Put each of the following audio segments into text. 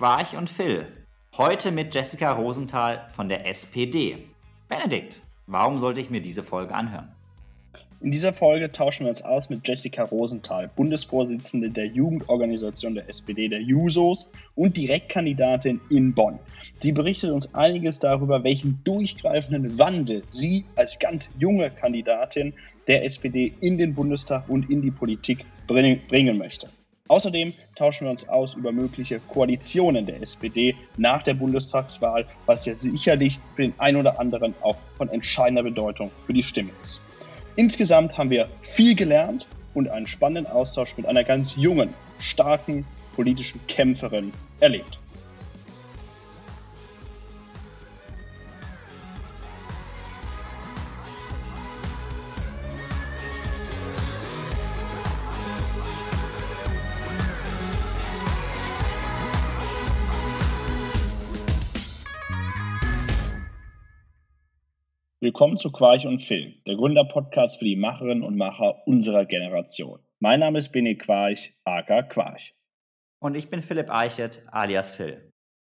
Quarch und Phil. Heute mit Jessica Rosenthal von der SPD. Benedikt, warum sollte ich mir diese Folge anhören? In dieser Folge tauschen wir uns aus mit Jessica Rosenthal, Bundesvorsitzende der Jugendorganisation der SPD, der Jusos und Direktkandidatin in Bonn. Sie berichtet uns einiges darüber, welchen durchgreifenden Wandel sie als ganz junge Kandidatin der SPD in den Bundestag und in die Politik bringen möchte. Außerdem tauschen wir uns aus über mögliche Koalitionen der SPD nach der Bundestagswahl, was ja sicherlich für den einen oder anderen auch von entscheidender Bedeutung für die Stimme ist. Insgesamt haben wir viel gelernt und einen spannenden Austausch mit einer ganz jungen, starken politischen Kämpferin erlebt. Willkommen zu Quarch und Film, der Gründerpodcast für die Macherinnen und Macher unserer Generation. Mein Name ist Bene Quarch, aka Quarch. Und ich bin Philipp Eichert, alias Phil.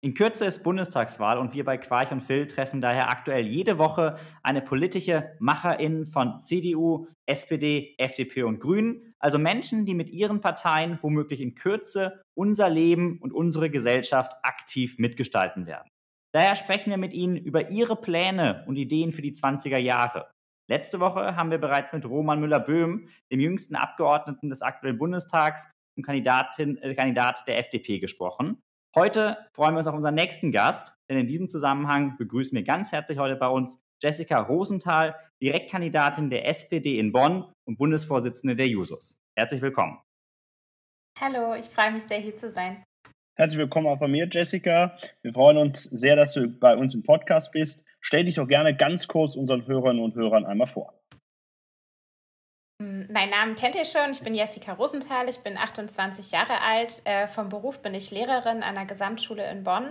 In Kürze ist Bundestagswahl und wir bei Quarch und Phil treffen daher aktuell jede Woche eine politische Macherin von CDU, SPD, FDP und Grünen, also Menschen, die mit ihren Parteien womöglich in Kürze unser Leben und unsere Gesellschaft aktiv mitgestalten werden. Daher sprechen wir mit Ihnen über Ihre Pläne und Ideen für die 20er Jahre. Letzte Woche haben wir bereits mit Roman Müller-Böhm, dem jüngsten Abgeordneten des aktuellen Bundestags und Kandidatin, äh, Kandidat der FDP, gesprochen. Heute freuen wir uns auf unseren nächsten Gast, denn in diesem Zusammenhang begrüßen wir ganz herzlich heute bei uns Jessica Rosenthal, Direktkandidatin der SPD in Bonn und Bundesvorsitzende der Jusos. Herzlich willkommen. Hallo, ich freue mich sehr, hier zu sein. Herzlich willkommen auch von mir, Jessica. Wir freuen uns sehr, dass du bei uns im Podcast bist. Stell dich doch gerne ganz kurz unseren Hörerinnen und Hörern einmal vor. Hm, mein Name kennt ihr schon. Ich bin Jessica Rosenthal. Ich bin 28 Jahre alt. Äh, vom Beruf bin ich Lehrerin an der Gesamtschule in Bonn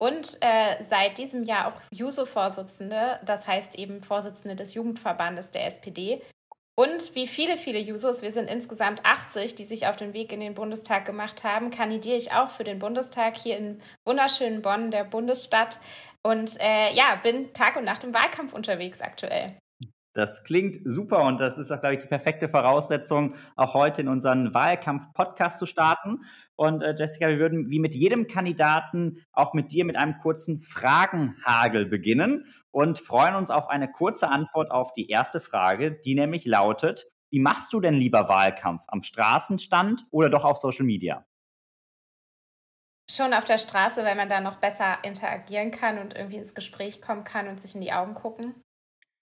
und äh, seit diesem Jahr auch JUSO-Vorsitzende, das heißt eben Vorsitzende des Jugendverbandes der SPD. Und wie viele, viele Jusos, wir sind insgesamt 80, die sich auf den Weg in den Bundestag gemacht haben, kandidiere ich auch für den Bundestag hier in wunderschönen Bonn, der Bundesstadt. Und äh, ja, bin Tag und Nacht im Wahlkampf unterwegs aktuell. Das klingt super und das ist auch, glaube ich, die perfekte Voraussetzung, auch heute in unseren Wahlkampf-Podcast zu starten. Und äh, Jessica, wir würden wie mit jedem Kandidaten auch mit dir mit einem kurzen Fragenhagel beginnen und freuen uns auf eine kurze Antwort auf die erste Frage, die nämlich lautet, wie machst du denn lieber Wahlkampf? Am Straßenstand oder doch auf Social Media? Schon auf der Straße, weil man da noch besser interagieren kann und irgendwie ins Gespräch kommen kann und sich in die Augen gucken.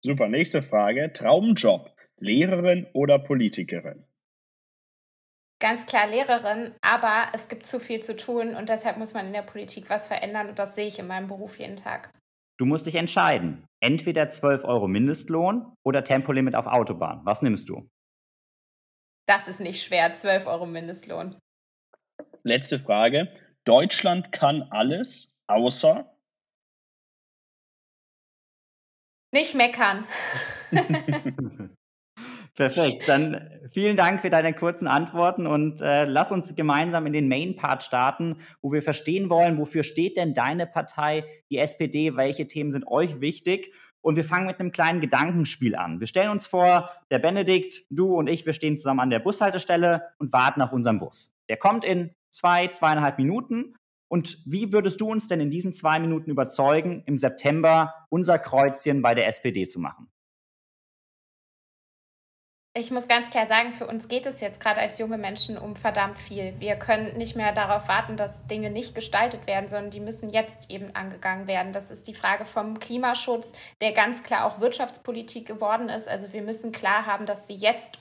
Super, nächste Frage. Traumjob, Lehrerin oder Politikerin? Ganz klar Lehrerin, aber es gibt zu viel zu tun und deshalb muss man in der Politik was verändern und das sehe ich in meinem Beruf jeden Tag. Du musst dich entscheiden. Entweder 12 Euro Mindestlohn oder Tempolimit auf Autobahn. Was nimmst du? Das ist nicht schwer, 12 Euro Mindestlohn. Letzte Frage. Deutschland kann alles, außer nicht meckern. Perfekt. Dann vielen Dank für deine kurzen Antworten und äh, lass uns gemeinsam in den Main-Part starten, wo wir verstehen wollen, wofür steht denn deine Partei, die SPD, welche Themen sind euch wichtig? Und wir fangen mit einem kleinen Gedankenspiel an. Wir stellen uns vor, der Benedikt, du und ich, wir stehen zusammen an der Bushaltestelle und warten auf unseren Bus. Der kommt in zwei, zweieinhalb Minuten. Und wie würdest du uns denn in diesen zwei Minuten überzeugen, im September unser Kreuzchen bei der SPD zu machen? Ich muss ganz klar sagen, für uns geht es jetzt gerade als junge Menschen um verdammt viel. Wir können nicht mehr darauf warten, dass Dinge nicht gestaltet werden, sondern die müssen jetzt eben angegangen werden. Das ist die Frage vom Klimaschutz, der ganz klar auch Wirtschaftspolitik geworden ist. Also wir müssen klar haben, dass wir jetzt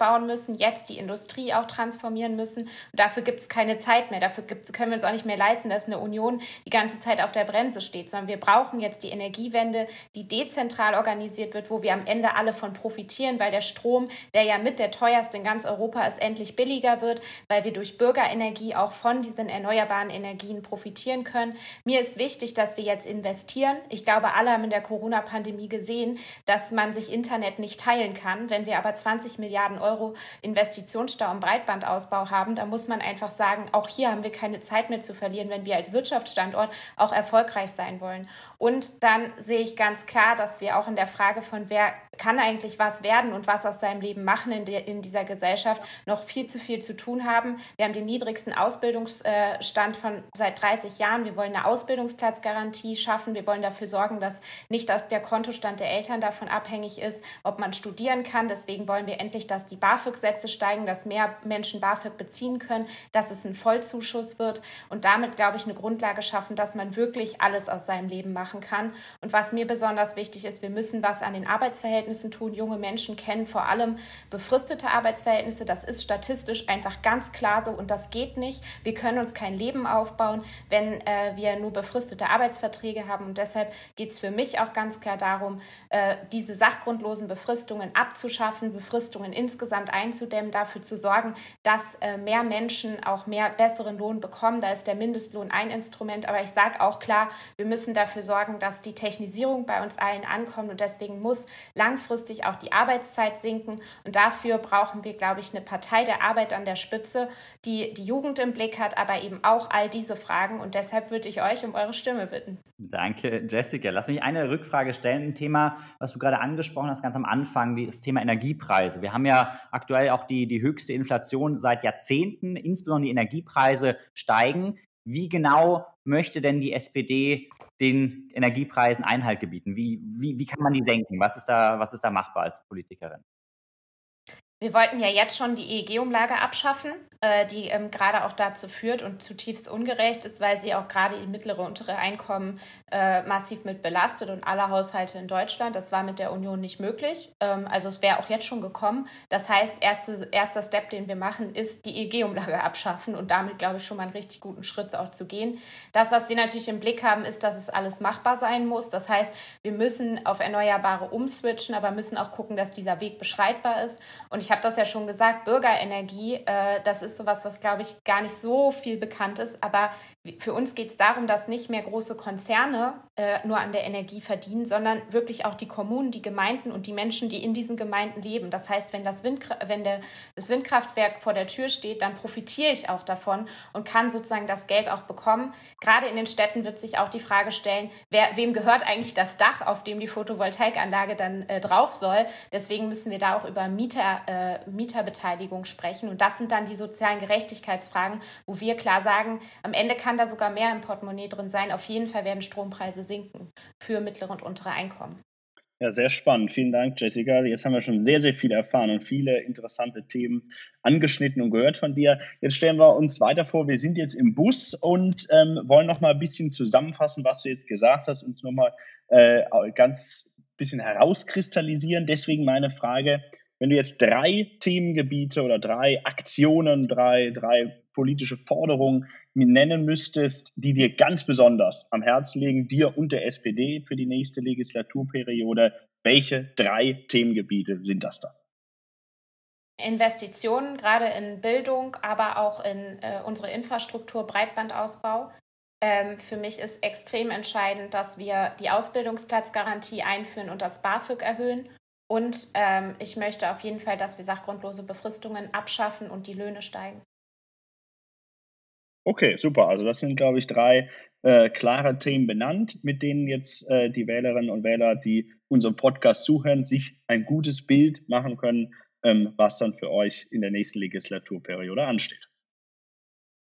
umbauen müssen, jetzt die Industrie auch transformieren müssen. Und dafür gibt es keine Zeit mehr. Dafür können wir uns auch nicht mehr leisten, dass eine Union die ganze Zeit auf der Bremse steht, sondern wir brauchen jetzt die Energiewende, die dezentral organisiert wird, wo wir am Ende alle von profitieren, weil der Strom, der ja mit der teuerste in ganz Europa ist, endlich billiger wird, weil wir durch Bürgerenergie auch von diesen erneuerbaren Energien profitieren können. Mir ist wichtig, dass wir jetzt investieren. Ich glaube, alle haben in der Corona-Pandemie gesehen, dass man sich Internet nicht teilen kann. Wenn wir aber 20 20 Milliarden Euro Euro Investitionsstau im Breitbandausbau haben, da muss man einfach sagen, auch hier haben wir keine Zeit mehr zu verlieren, wenn wir als Wirtschaftsstandort auch erfolgreich sein wollen. Und dann sehe ich ganz klar, dass wir auch in der Frage von wer kann eigentlich was werden und was aus seinem Leben machen in, der, in dieser Gesellschaft noch viel zu viel zu tun haben. Wir haben den niedrigsten Ausbildungsstand von seit 30 Jahren. Wir wollen eine Ausbildungsplatzgarantie schaffen. Wir wollen dafür sorgen, dass nicht der Kontostand der Eltern davon abhängig ist, ob man studieren kann. Deswegen wollen wir endlich, dass die BAföG-Sätze steigen, dass mehr Menschen BAföG beziehen können, dass es ein Vollzuschuss wird und damit, glaube ich, eine Grundlage schaffen, dass man wirklich alles aus seinem Leben machen kann. Und was mir besonders wichtig ist, wir müssen was an den Arbeitsverhältnissen Arbeitsverhältnissen tun. Junge Menschen kennen vor allem befristete Arbeitsverhältnisse. Das ist statistisch einfach ganz klar so und das geht nicht. Wir können uns kein Leben aufbauen, wenn äh, wir nur befristete Arbeitsverträge haben. Und deshalb geht es für mich auch ganz klar darum, äh, diese sachgrundlosen Befristungen abzuschaffen, Befristungen insgesamt einzudämmen, dafür zu sorgen, dass äh, mehr Menschen auch mehr besseren Lohn bekommen. Da ist der Mindestlohn ein Instrument. Aber ich sage auch klar, wir müssen dafür sorgen, dass die Technisierung bei uns allen ankommt. Und deswegen muss langfristig langfristig auch die Arbeitszeit sinken. Und dafür brauchen wir, glaube ich, eine Partei der Arbeit an der Spitze, die die Jugend im Blick hat, aber eben auch all diese Fragen. Und deshalb würde ich euch um eure Stimme bitten. Danke, Jessica. Lass mich eine Rückfrage stellen. Ein Thema, was du gerade angesprochen hast, ganz am Anfang, das Thema Energiepreise. Wir haben ja aktuell auch die, die höchste Inflation seit Jahrzehnten. Insbesondere die Energiepreise steigen. Wie genau möchte denn die SPD den Energiepreisen Einhalt gebieten? Wie, wie, wie kann man die senken? Was ist, da, was ist da machbar als Politikerin? Wir wollten ja jetzt schon die EEG-Umlage abschaffen, äh, die ähm, gerade auch dazu führt und zutiefst ungerecht ist, weil sie auch gerade mittlere und untere Einkommen äh, massiv mit belastet und alle Haushalte in Deutschland. Das war mit der Union nicht möglich. Ähm, also es wäre auch jetzt schon gekommen. Das heißt, erste, erster Step, den wir machen, ist die EEG-Umlage abschaffen und damit, glaube ich, schon mal einen richtig guten Schritt auch zu gehen. Das, was wir natürlich im Blick haben, ist, dass es alles machbar sein muss. Das heißt, wir müssen auf Erneuerbare umswitchen, aber müssen auch gucken, dass dieser Weg beschreitbar ist. Und ich habe das ja schon gesagt, Bürgerenergie, äh, das ist sowas, was, glaube ich, gar nicht so viel bekannt ist. Aber für uns geht es darum, dass nicht mehr große Konzerne äh, nur an der Energie verdienen, sondern wirklich auch die Kommunen, die Gemeinden und die Menschen, die in diesen Gemeinden leben. Das heißt, wenn das, Windkra wenn der, das Windkraftwerk vor der Tür steht, dann profitiere ich auch davon und kann sozusagen das Geld auch bekommen. Gerade in den Städten wird sich auch die Frage stellen, wer, wem gehört eigentlich das Dach, auf dem die Photovoltaikanlage dann äh, drauf soll. Deswegen müssen wir da auch über Mieter äh, äh, Mieterbeteiligung sprechen. Und das sind dann die sozialen Gerechtigkeitsfragen, wo wir klar sagen, am Ende kann da sogar mehr im Portemonnaie drin sein. Auf jeden Fall werden Strompreise sinken für mittlere und untere Einkommen. Ja, sehr spannend. Vielen Dank, Jessica. Jetzt haben wir schon sehr, sehr viel erfahren und viele interessante Themen angeschnitten und gehört von dir. Jetzt stellen wir uns weiter vor, wir sind jetzt im Bus und ähm, wollen noch mal ein bisschen zusammenfassen, was du jetzt gesagt hast und noch mal äh, ganz bisschen herauskristallisieren. Deswegen meine Frage, wenn du jetzt drei Themengebiete oder drei Aktionen, drei, drei politische Forderungen nennen müsstest, die dir ganz besonders am Herzen liegen, dir und der SPD für die nächste Legislaturperiode, welche drei Themengebiete sind das da? Investitionen, gerade in Bildung, aber auch in äh, unsere Infrastruktur, Breitbandausbau. Ähm, für mich ist extrem entscheidend, dass wir die Ausbildungsplatzgarantie einführen und das BAföG erhöhen und ähm, ich möchte auf jeden Fall, dass wir sachgrundlose Befristungen abschaffen und die Löhne steigen. Okay, super. Also das sind, glaube ich, drei äh, klare Themen benannt, mit denen jetzt äh, die Wählerinnen und Wähler, die unserem Podcast zuhören, sich ein gutes Bild machen können, ähm, was dann für euch in der nächsten Legislaturperiode ansteht.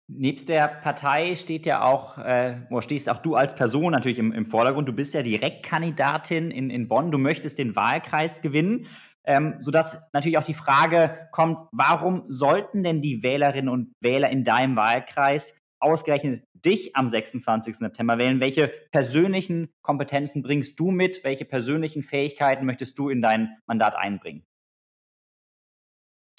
Nebst der Partei steht ja auch, äh, stehst auch du als Person natürlich im, im Vordergrund. Du bist ja Direktkandidatin in, in Bonn. Du möchtest den Wahlkreis gewinnen, ähm, sodass natürlich auch die Frage kommt, warum sollten denn die Wählerinnen und Wähler in deinem Wahlkreis ausgerechnet dich am 26. September wählen? Welche persönlichen Kompetenzen bringst du mit? Welche persönlichen Fähigkeiten möchtest du in dein Mandat einbringen?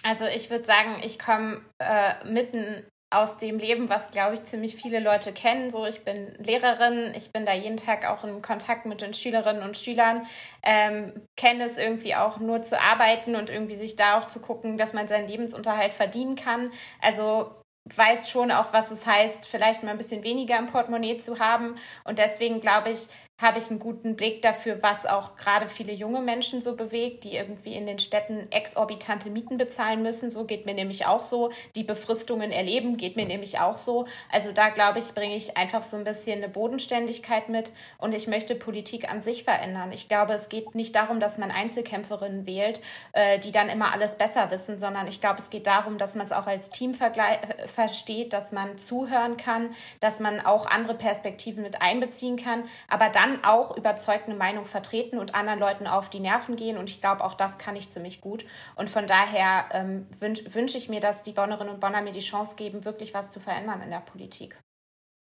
Also ich würde sagen, ich komme äh, mitten aus dem Leben, was, glaube ich, ziemlich viele Leute kennen. So, ich bin Lehrerin, ich bin da jeden Tag auch in Kontakt mit den Schülerinnen und Schülern, ähm, kenne es irgendwie auch nur zu arbeiten und irgendwie sich da auch zu gucken, dass man seinen Lebensunterhalt verdienen kann. Also weiß schon auch, was es heißt, vielleicht mal ein bisschen weniger im Portemonnaie zu haben. Und deswegen glaube ich, habe ich einen guten Blick dafür, was auch gerade viele junge Menschen so bewegt, die irgendwie in den Städten exorbitante Mieten bezahlen müssen. So geht mir nämlich auch so. Die Befristungen erleben, geht mir nämlich auch so. Also da glaube ich, bringe ich einfach so ein bisschen eine Bodenständigkeit mit und ich möchte Politik an sich verändern. Ich glaube, es geht nicht darum, dass man Einzelkämpferinnen wählt, äh, die dann immer alles besser wissen, sondern ich glaube, es geht darum, dass man es auch als Team äh, versteht, dass man zuhören kann, dass man auch andere Perspektiven mit einbeziehen kann, aber dann kann auch überzeugt eine Meinung vertreten und anderen Leuten auf die Nerven gehen. Und ich glaube, auch das kann ich ziemlich gut. Und von daher ähm, wünsche wünsch ich mir, dass die Bonnerinnen und Bonner mir die Chance geben, wirklich was zu verändern in der Politik.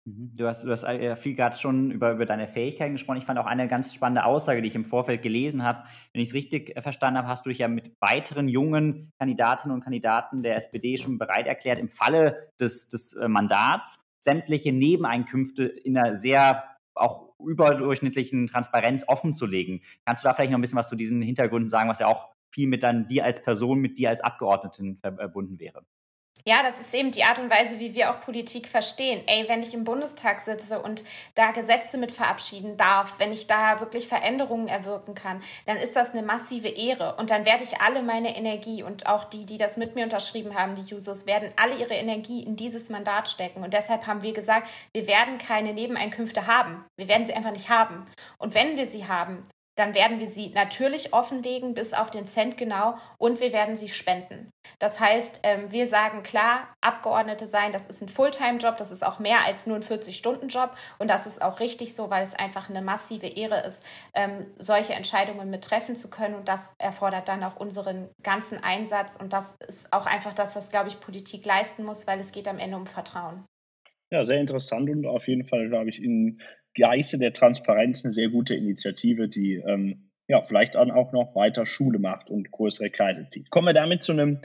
Mhm. Du hast, du hast äh, viel gerade schon über, über deine Fähigkeiten gesprochen. Ich fand auch eine ganz spannende Aussage, die ich im Vorfeld gelesen habe. Wenn ich es richtig äh, verstanden habe, hast du dich ja mit weiteren jungen Kandidatinnen und Kandidaten der SPD schon bereit erklärt, im Falle des, des äh, Mandats sämtliche Nebeneinkünfte in einer sehr auch überdurchschnittlichen Transparenz offen zu legen. Kannst du da vielleicht noch ein bisschen was zu diesen Hintergründen sagen, was ja auch viel mit dann dir als Person, mit dir als Abgeordneten verbunden wäre? Ja, das ist eben die Art und Weise, wie wir auch Politik verstehen. Ey, wenn ich im Bundestag sitze und da Gesetze mit verabschieden darf, wenn ich da wirklich Veränderungen erwirken kann, dann ist das eine massive Ehre. Und dann werde ich alle meine Energie und auch die, die das mit mir unterschrieben haben, die Jusos, werden alle ihre Energie in dieses Mandat stecken. Und deshalb haben wir gesagt, wir werden keine Nebeneinkünfte haben. Wir werden sie einfach nicht haben. Und wenn wir sie haben, dann werden wir sie natürlich offenlegen, bis auf den Cent genau, und wir werden sie spenden. Das heißt, ähm, wir sagen klar, Abgeordnete sein, das ist ein Fulltime-Job, das ist auch mehr als nur ein 40-Stunden-Job und das ist auch richtig so, weil es einfach eine massive Ehre ist, ähm, solche Entscheidungen mit treffen zu können und das erfordert dann auch unseren ganzen Einsatz und das ist auch einfach das, was, glaube ich, Politik leisten muss, weil es geht am Ende um Vertrauen. Ja, sehr interessant und auf jeden Fall, glaube ich, in Geiste der Transparenz eine sehr gute Initiative, die ähm, ja vielleicht dann auch noch weiter Schule macht und größere Kreise zieht. Kommen wir damit zu einem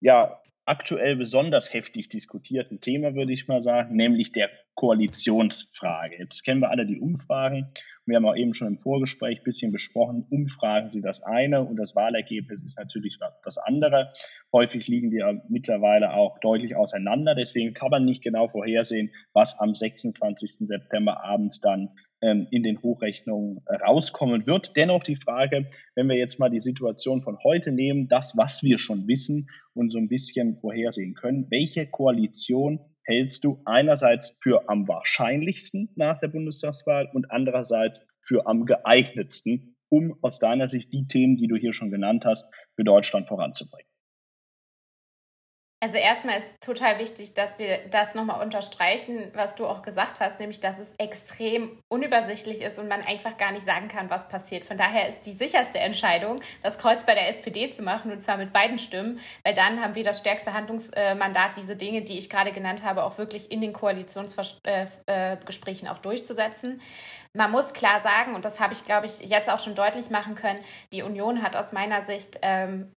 ja aktuell besonders heftig diskutierten Thema, würde ich mal sagen, nämlich der Koalitionsfrage. Jetzt kennen wir alle die Umfragen. Wir haben auch eben schon im Vorgespräch ein bisschen besprochen, Umfragen sind das eine und das Wahlergebnis ist natürlich das andere. Häufig liegen ja mittlerweile auch deutlich auseinander. Deswegen kann man nicht genau vorhersehen, was am 26. September abends dann ähm, in den Hochrechnungen rauskommen wird. Dennoch die Frage, wenn wir jetzt mal die Situation von heute nehmen, das, was wir schon wissen und so ein bisschen vorhersehen können, welche Koalition hältst du einerseits für am wahrscheinlichsten nach der Bundestagswahl und andererseits für am geeignetsten, um aus deiner Sicht die Themen, die du hier schon genannt hast, für Deutschland voranzubringen? Also erstmal ist total wichtig, dass wir das nochmal unterstreichen, was du auch gesagt hast, nämlich dass es extrem unübersichtlich ist und man einfach gar nicht sagen kann, was passiert. Von daher ist die sicherste Entscheidung, das Kreuz bei der SPD zu machen und zwar mit beiden Stimmen, weil dann haben wir das stärkste Handlungsmandat, diese Dinge, die ich gerade genannt habe, auch wirklich in den Koalitionsgesprächen auch durchzusetzen. Man muss klar sagen, und das habe ich, glaube ich, jetzt auch schon deutlich machen können, die Union hat aus meiner Sicht ähm,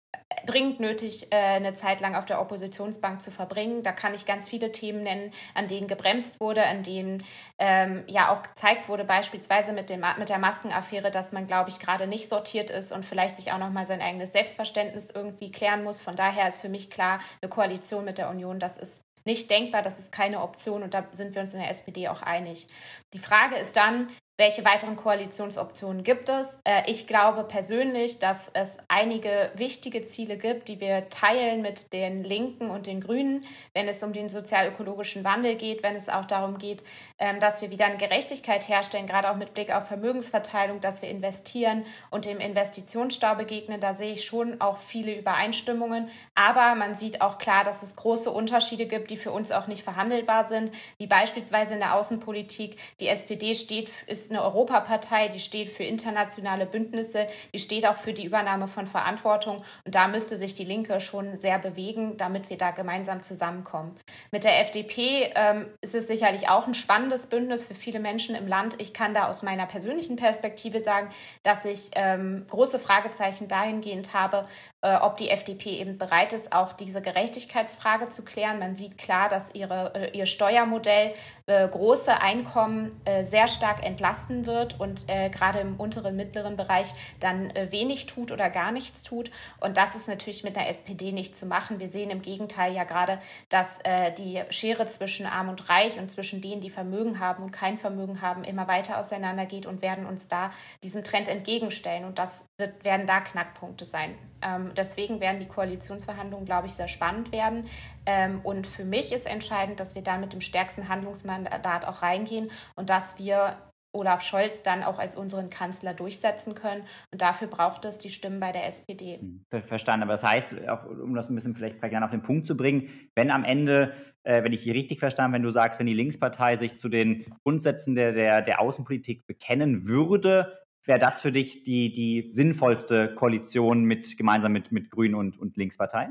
dringend nötig, äh, eine Zeit lang auf der Oppositionsbank zu verbringen. Da kann ich ganz viele Themen nennen, an denen gebremst wurde, an denen ähm, ja auch gezeigt wurde, beispielsweise mit, dem, mit der Maskenaffäre, dass man, glaube ich, gerade nicht sortiert ist und vielleicht sich auch nochmal sein eigenes Selbstverständnis irgendwie klären muss. Von daher ist für mich klar, eine Koalition mit der Union, das ist nicht denkbar, das ist keine Option und da sind wir uns in der SPD auch einig. Die Frage ist dann, welche weiteren Koalitionsoptionen gibt es? Äh, ich glaube persönlich, dass es einige wichtige Ziele gibt, die wir teilen mit den Linken und den Grünen, wenn es um den sozial-ökologischen Wandel geht, wenn es auch darum geht, ähm, dass wir wieder eine Gerechtigkeit herstellen, gerade auch mit Blick auf Vermögensverteilung, dass wir investieren und dem Investitionsstau begegnen. Da sehe ich schon auch viele Übereinstimmungen. Aber man sieht auch klar, dass es große Unterschiede gibt, die für uns auch nicht verhandelbar sind, wie beispielsweise in der Außenpolitik. Die SPD steht, ist eine Europapartei, die steht für internationale Bündnisse, die steht auch für die Übernahme von Verantwortung. Und da müsste sich die Linke schon sehr bewegen, damit wir da gemeinsam zusammenkommen. Mit der FDP ähm, ist es sicherlich auch ein spannendes Bündnis für viele Menschen im Land. Ich kann da aus meiner persönlichen Perspektive sagen, dass ich ähm, große Fragezeichen dahingehend habe, äh, ob die FDP eben bereit ist, auch diese Gerechtigkeitsfrage zu klären. Man sieht klar, dass ihre, äh, ihr Steuermodell äh, große Einkommen äh, sehr stark entlastet entlasten wird und äh, gerade im unteren, mittleren Bereich dann äh, wenig tut oder gar nichts tut. Und das ist natürlich mit der SPD nicht zu machen. Wir sehen im Gegenteil ja gerade, dass äh, die Schere zwischen Arm und Reich und zwischen denen, die Vermögen haben und kein Vermögen haben, immer weiter auseinandergeht und werden uns da diesen Trend entgegenstellen. Und das wird, werden da Knackpunkte sein. Ähm, deswegen werden die Koalitionsverhandlungen, glaube ich, sehr spannend werden. Ähm, und für mich ist entscheidend, dass wir da mit dem stärksten Handlungsmandat auch reingehen und dass wir Olaf Scholz dann auch als unseren Kanzler durchsetzen können. Und dafür braucht es die Stimmen bei der SPD. Hm, verstanden. Aber das heißt, auch um das ein bisschen vielleicht prägnant auf den Punkt zu bringen, wenn am Ende, äh, wenn ich hier richtig verstanden, wenn du sagst, wenn die Linkspartei sich zu den Grundsätzen der, der, der Außenpolitik bekennen würde, wäre das für dich die, die sinnvollste Koalition mit, gemeinsam mit, mit Grünen und, und Linkspartei?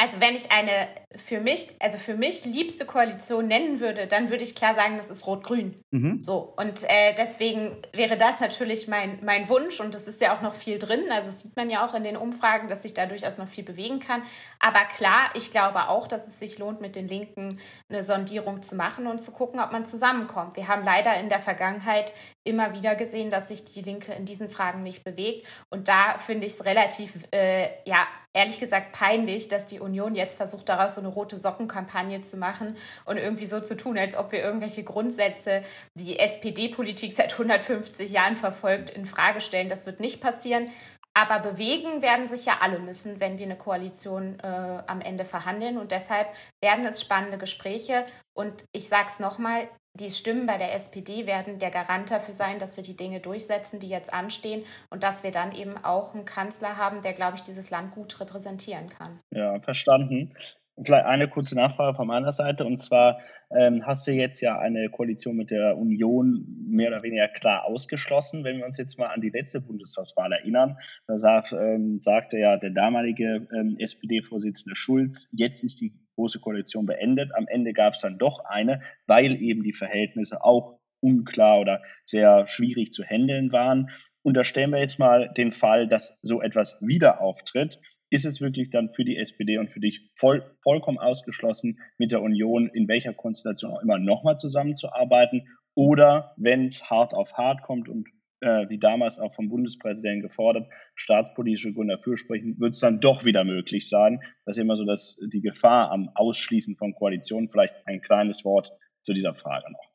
Also wenn ich eine für mich, also für mich liebste Koalition nennen würde, dann würde ich klar sagen, das ist Rot-Grün. Mhm. So und äh, deswegen wäre das natürlich mein mein Wunsch und es ist ja auch noch viel drin. Also das sieht man ja auch in den Umfragen, dass sich da durchaus noch viel bewegen kann. Aber klar, ich glaube auch, dass es sich lohnt, mit den Linken eine Sondierung zu machen und zu gucken, ob man zusammenkommt. Wir haben leider in der Vergangenheit immer wieder gesehen, dass sich die Linke in diesen Fragen nicht bewegt und da finde ich es relativ äh, ja ehrlich gesagt peinlich, dass die Union jetzt versucht, daraus so eine rote Sockenkampagne zu machen und irgendwie so zu tun, als ob wir irgendwelche Grundsätze, die SPD-Politik seit 150 Jahren verfolgt, in Frage stellen. Das wird nicht passieren. Aber bewegen werden sich ja alle müssen, wenn wir eine Koalition äh, am Ende verhandeln. Und deshalb werden es spannende Gespräche. Und ich sage es nochmal, die Stimmen bei der SPD werden der Garant dafür sein, dass wir die Dinge durchsetzen, die jetzt anstehen und dass wir dann eben auch einen Kanzler haben, der, glaube ich, dieses Land gut repräsentieren kann. Ja, verstanden. Vielleicht eine kurze Nachfrage von meiner Seite. Und zwar ähm, hast du jetzt ja eine Koalition mit der Union mehr oder weniger klar ausgeschlossen. Wenn wir uns jetzt mal an die letzte Bundestagswahl erinnern, da sag, ähm, sagte ja der damalige ähm, SPD-Vorsitzende Schulz, jetzt ist die große Koalition beendet. Am Ende gab es dann doch eine, weil eben die Verhältnisse auch unklar oder sehr schwierig zu handeln waren. Unterstellen wir jetzt mal den Fall, dass so etwas wieder auftritt ist es wirklich dann für die SPD und für dich voll, vollkommen ausgeschlossen, mit der Union in welcher Konstellation auch immer nochmal zusammenzuarbeiten? Oder wenn es hart auf hart kommt und äh, wie damals auch vom Bundespräsidenten gefordert, staatspolitische Gründe dafür sprechen, wird es dann doch wieder möglich sein. Das ist immer so, dass die Gefahr am Ausschließen von Koalitionen, vielleicht ein kleines Wort zu dieser Frage noch.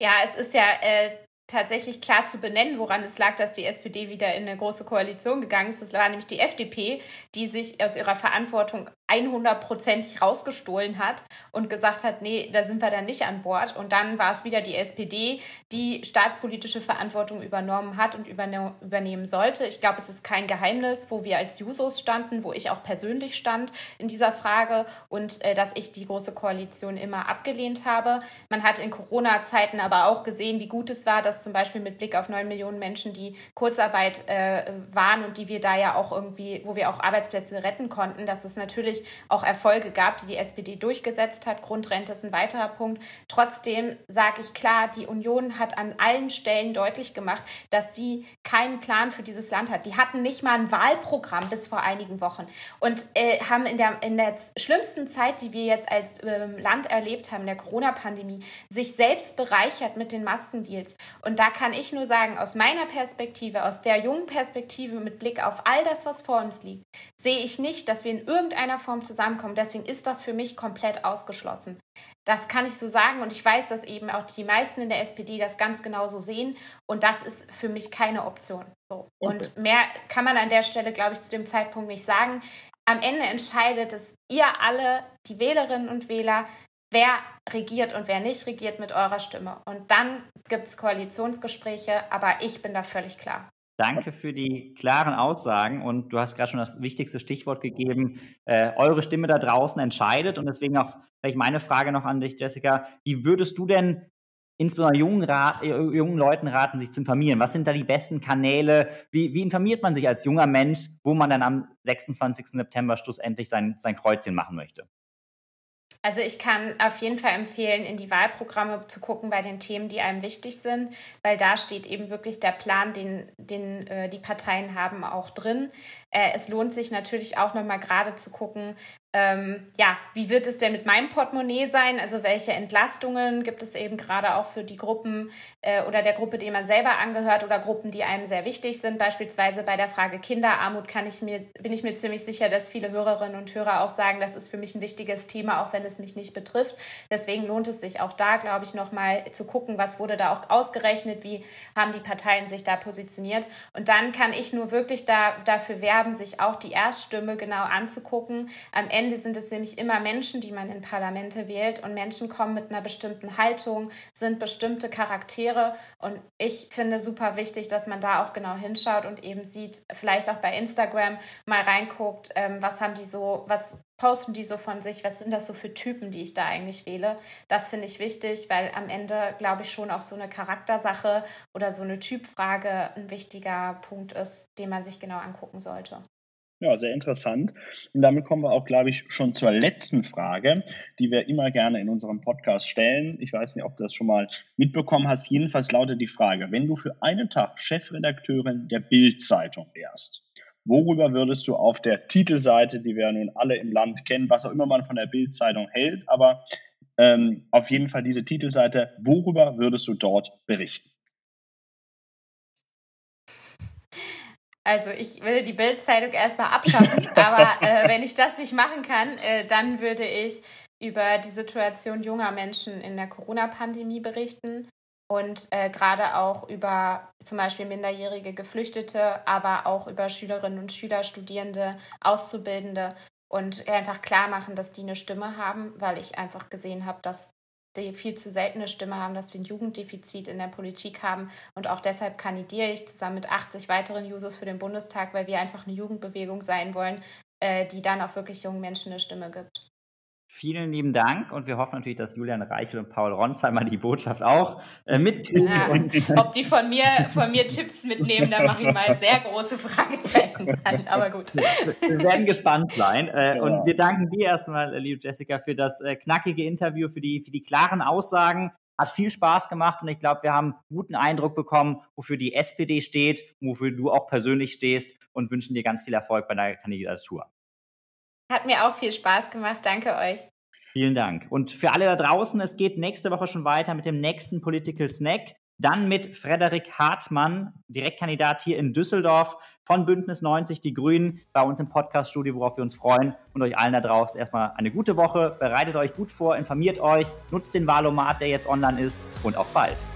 Ja, es ist ja äh, tatsächlich klar zu benennen, woran es lag, dass die SPD wieder in eine große Koalition gegangen ist. Das war nämlich die FDP, die sich aus ihrer Verantwortung 100%ig rausgestohlen hat und gesagt hat, nee, da sind wir dann nicht an Bord. Und dann war es wieder die SPD, die staatspolitische Verantwortung übernommen hat und überne übernehmen sollte. Ich glaube, es ist kein Geheimnis, wo wir als Jusos standen, wo ich auch persönlich stand in dieser Frage und äh, dass ich die Große Koalition immer abgelehnt habe. Man hat in Corona-Zeiten aber auch gesehen, wie gut es war, dass zum Beispiel mit Blick auf neun Millionen Menschen, die Kurzarbeit äh, waren und die wir da ja auch irgendwie, wo wir auch Arbeitsplätze retten konnten, dass es natürlich natürlich auch Erfolge gab, die die SPD durchgesetzt hat. Grundrente ist ein weiterer Punkt. Trotzdem sage ich klar, die Union hat an allen Stellen deutlich gemacht, dass sie keinen Plan für dieses Land hat. Die hatten nicht mal ein Wahlprogramm bis vor einigen Wochen und äh, haben in der, in der schlimmsten Zeit, die wir jetzt als ähm, Land erlebt haben, der Corona-Pandemie, sich selbst bereichert mit den Maskendeals. Und da kann ich nur sagen, aus meiner Perspektive, aus der jungen Perspektive mit Blick auf all das, was vor uns liegt, sehe ich nicht, dass wir in irgendeiner Form zusammenkommen. Deswegen ist das für mich komplett ausgeschlossen. Das kann ich so sagen und ich weiß, dass eben auch die meisten in der SPD das ganz genauso sehen und das ist für mich keine Option. So. Okay. Und mehr kann man an der Stelle, glaube ich, zu dem Zeitpunkt nicht sagen. Am Ende entscheidet es ihr alle, die Wählerinnen und Wähler, wer regiert und wer nicht regiert mit eurer Stimme. Und dann gibt es Koalitionsgespräche, aber ich bin da völlig klar. Danke für die klaren Aussagen und du hast gerade schon das wichtigste Stichwort gegeben. Äh, eure Stimme da draußen entscheidet und deswegen auch vielleicht meine Frage noch an dich, Jessica. Wie würdest du denn insbesondere jungen, äh, jungen Leuten raten, sich zu informieren? Was sind da die besten Kanäle? Wie, wie, informiert man sich als junger Mensch, wo man dann am 26. September schlussendlich sein, sein Kreuzchen machen möchte? Also ich kann auf jeden Fall empfehlen, in die Wahlprogramme zu gucken bei den Themen, die einem wichtig sind, weil da steht eben wirklich der Plan, den, den äh, die Parteien haben, auch drin. Äh, es lohnt sich natürlich auch nochmal gerade zu gucken, ähm, ja, wie wird es denn mit meinem Portemonnaie sein? Also welche Entlastungen gibt es eben gerade auch für die Gruppen äh, oder der Gruppe, die man selber angehört oder Gruppen, die einem sehr wichtig sind? Beispielsweise bei der Frage Kinderarmut kann ich mir, bin ich mir ziemlich sicher, dass viele Hörerinnen und Hörer auch sagen, das ist für mich ein wichtiges Thema, auch wenn es mich nicht betrifft. Deswegen lohnt es sich auch da, glaube ich, nochmal zu gucken, was wurde da auch ausgerechnet, wie haben die Parteien sich da positioniert. Und dann kann ich nur wirklich da, dafür werben, sich auch die Erststimme genau anzugucken. Am Ende Ende sind es nämlich immer Menschen, die man in Parlamente wählt und Menschen kommen mit einer bestimmten Haltung, sind bestimmte Charaktere und ich finde super wichtig, dass man da auch genau hinschaut und eben sieht, vielleicht auch bei Instagram mal reinguckt, ähm, was haben die so, was posten die so von sich, was sind das so für Typen, die ich da eigentlich wähle. Das finde ich wichtig, weil am Ende, glaube ich, schon auch so eine Charaktersache oder so eine Typfrage ein wichtiger Punkt ist, den man sich genau angucken sollte. Ja, sehr interessant. Und damit kommen wir auch, glaube ich, schon zur letzten Frage, die wir immer gerne in unserem Podcast stellen. Ich weiß nicht, ob du das schon mal mitbekommen hast. Jedenfalls lautet die Frage, wenn du für einen Tag Chefredakteurin der Bild-Zeitung wärst, worüber würdest du auf der Titelseite, die wir nun alle im Land kennen, was auch immer man von der Bild-Zeitung hält, aber ähm, auf jeden Fall diese Titelseite, worüber würdest du dort berichten? Also ich will die Bildzeitung erstmal abschaffen, aber äh, wenn ich das nicht machen kann, äh, dann würde ich über die Situation junger Menschen in der Corona-Pandemie berichten und äh, gerade auch über zum Beispiel minderjährige Geflüchtete, aber auch über Schülerinnen und Schüler, Studierende, Auszubildende und einfach klar machen, dass die eine Stimme haben, weil ich einfach gesehen habe, dass die viel zu seltene Stimme haben, dass wir ein Jugenddefizit in der Politik haben. Und auch deshalb kandidiere ich zusammen mit 80 weiteren Jusos für den Bundestag, weil wir einfach eine Jugendbewegung sein wollen, äh, die dann auch wirklich jungen Menschen eine Stimme gibt. Vielen lieben Dank und wir hoffen natürlich, dass Julian Reichel und Paul Ronsheimer die Botschaft auch äh, mitkriegen. Ja, ob die von mir, von mir Tipps mitnehmen, da mache ich mal sehr große Fragezeichen an, aber gut. Wir werden gespannt sein äh, ja. und wir danken dir erstmal, äh, liebe Jessica, für das äh, knackige Interview, für die, für die klaren Aussagen. Hat viel Spaß gemacht und ich glaube, wir haben guten Eindruck bekommen, wofür die SPD steht, wofür du auch persönlich stehst und wünschen dir ganz viel Erfolg bei deiner Kandidatur. Hat mir auch viel Spaß gemacht. Danke euch. Vielen Dank. Und für alle da draußen, es geht nächste Woche schon weiter mit dem nächsten Political Snack. Dann mit Frederik Hartmann, Direktkandidat hier in Düsseldorf von Bündnis 90 Die Grünen bei uns im Podcaststudio, worauf wir uns freuen. Und euch allen da draußen erstmal eine gute Woche. Bereitet euch gut vor, informiert euch, nutzt den Wahlomat, der jetzt online ist und auf bald.